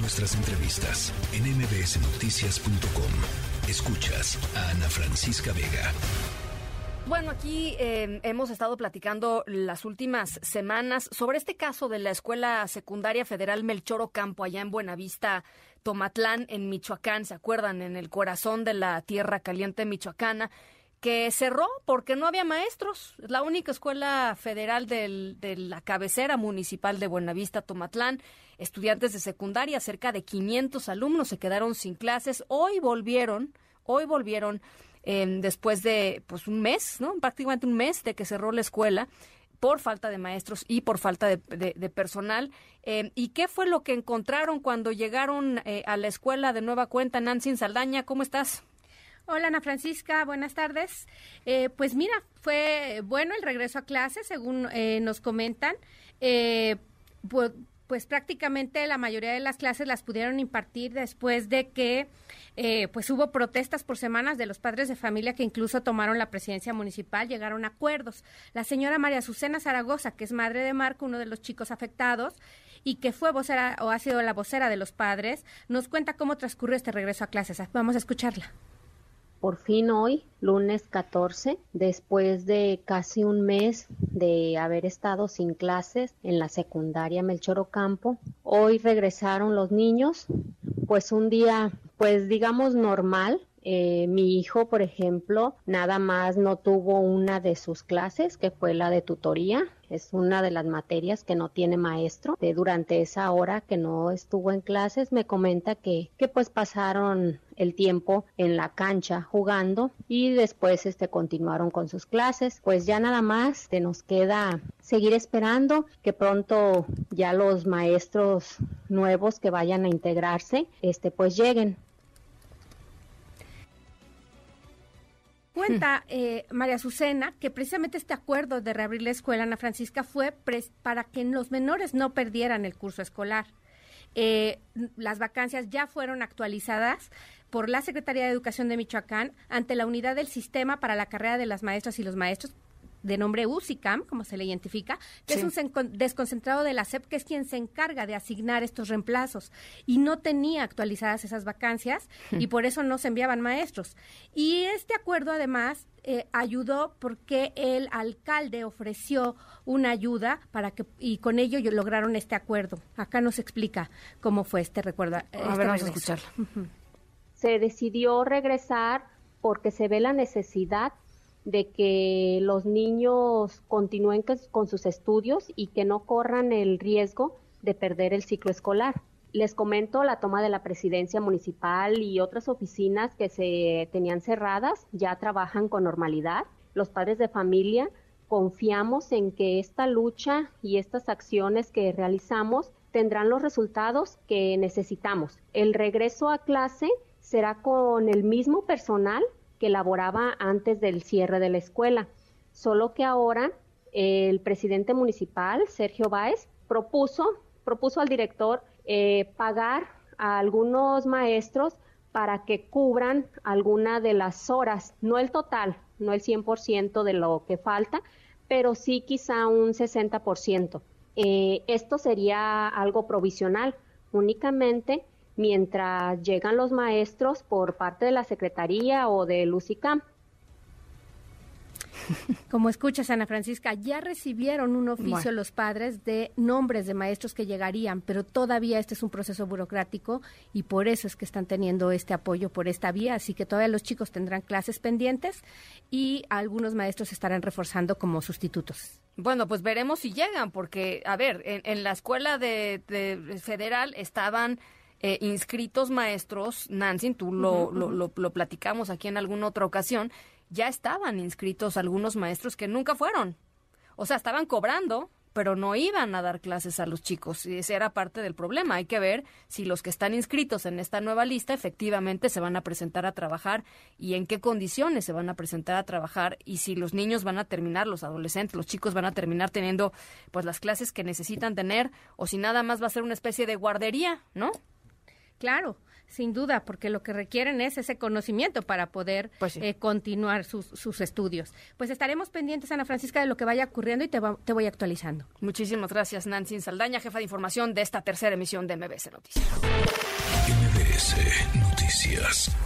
Nuestras entrevistas en mbsnoticias.com. Escuchas a Ana Francisca Vega. Bueno, aquí eh, hemos estado platicando las últimas semanas sobre este caso de la Escuela Secundaria Federal Melchor Ocampo, allá en Buenavista, Tomatlán, en Michoacán. ¿Se acuerdan? En el corazón de la tierra caliente michoacana que cerró porque no había maestros. Es la única escuela federal de la cabecera municipal de Buenavista, Tomatlán. Estudiantes de secundaria, cerca de 500 alumnos se quedaron sin clases. Hoy volvieron, hoy volvieron em, después de pues un mes, ¿no? Prácticamente un mes de que cerró la escuela por falta de maestros y por falta de, personal. Em, ¿Y qué fue lo que encontraron cuando llegaron eh, a la escuela de nueva cuenta? Nancy Saldaña, ¿cómo estás? Hola Ana Francisca, buenas tardes. Eh, pues mira, fue bueno el regreso a clase, según eh, nos comentan. Eh, pues, pues, prácticamente la mayoría de las clases las pudieron impartir después de que pues hubo protestas por semanas de los padres de familia que incluso tomaron la presidencia municipal, llegaron a acuerdos. La señora María Azucena Zaragoza, que es madre de Marco, uno de los chicos afectados, y que fue vocera o ha sido la vocera de los padres, nos cuenta cómo transcurrió este regreso a clases. Vamos a escucharla. Por fin hoy, lunes 14, después de casi un mes de haber estado sin clases en la secundaria Melchor Ocampo, hoy regresaron los niños, pues un día, pues digamos normal, eh, mi hijo, por ejemplo, nada más no tuvo una de sus clases, que fue la de tutoría. Es una de las materias que no tiene maestro. De, durante esa hora que no estuvo en clases, me comenta que, que pues pasaron el tiempo en la cancha jugando y después este continuaron con sus clases. Pues ya nada más te nos queda seguir esperando que pronto ya los maestros nuevos que vayan a integrarse este pues lleguen. Cuenta eh, María Azucena que precisamente este acuerdo de reabrir la escuela Ana Francisca fue para que los menores no perdieran el curso escolar. Eh, las vacancias ya fueron actualizadas por la Secretaría de Educación de Michoacán ante la unidad del sistema para la carrera de las maestras y los maestros de nombre UCICAM, como se le identifica, que es un desconcentrado de la SEP, que es quien se encarga de asignar estos reemplazos. Y no tenía actualizadas esas vacancias y por eso no se enviaban maestros. Y este acuerdo, además, eh, ayudó porque el alcalde ofreció una ayuda para que y con ello lograron este acuerdo. Acá nos explica cómo fue este recuerdo. Este a ver, vamos a escucharlo. Se decidió regresar porque se ve la necesidad de que los niños continúen con sus estudios y que no corran el riesgo de perder el ciclo escolar. Les comento la toma de la presidencia municipal y otras oficinas que se tenían cerradas ya trabajan con normalidad. Los padres de familia confiamos en que esta lucha y estas acciones que realizamos tendrán los resultados que necesitamos. El regreso a clase será con el mismo personal que laboraba antes del cierre de la escuela. Solo que ahora el presidente municipal, Sergio Báez, propuso, propuso al director eh, pagar a algunos maestros para que cubran alguna de las horas, no el total, no el 100% de lo que falta, pero sí quizá un 60%. Eh, esto sería algo provisional, únicamente mientras llegan los maestros por parte de la Secretaría o del UCICAM. Como escuchas, Ana Francisca, ya recibieron un oficio los padres de nombres de maestros que llegarían, pero todavía este es un proceso burocrático y por eso es que están teniendo este apoyo por esta vía. Así que todavía los chicos tendrán clases pendientes y algunos maestros estarán reforzando como sustitutos. Bueno, pues veremos si llegan, porque, a ver, en, la escuela de federal estaban eh, inscritos maestros, Nancy, tú lo, lo, lo, platicamos aquí en alguna otra ocasión, ya estaban inscritos algunos maestros que nunca fueron. O sea, estaban cobrando, pero no iban a dar clases a los chicos. Y ese era parte del problema. Hay que ver si los que están inscritos en esta nueva lista efectivamente se van a presentar a trabajar y en qué condiciones se van a presentar a trabajar y si los niños van a terminar, los adolescentes, los chicos van a terminar teniendo pues las clases que necesitan tener o si nada más va a ser una especie de guardería, ¿no? Claro, Sin duda, porque lo que requieren es ese conocimiento para poder Pues sí. eh, continuar sus, sus estudios. Pues estaremos pendientes, Ana Francisca, de lo que vaya ocurriendo y te, va- te voy actualizando. Muchísimas gracias, Nancy Saldaña, jefa de información de esta tercera emisión de MBS Noticias. MBS Noticias.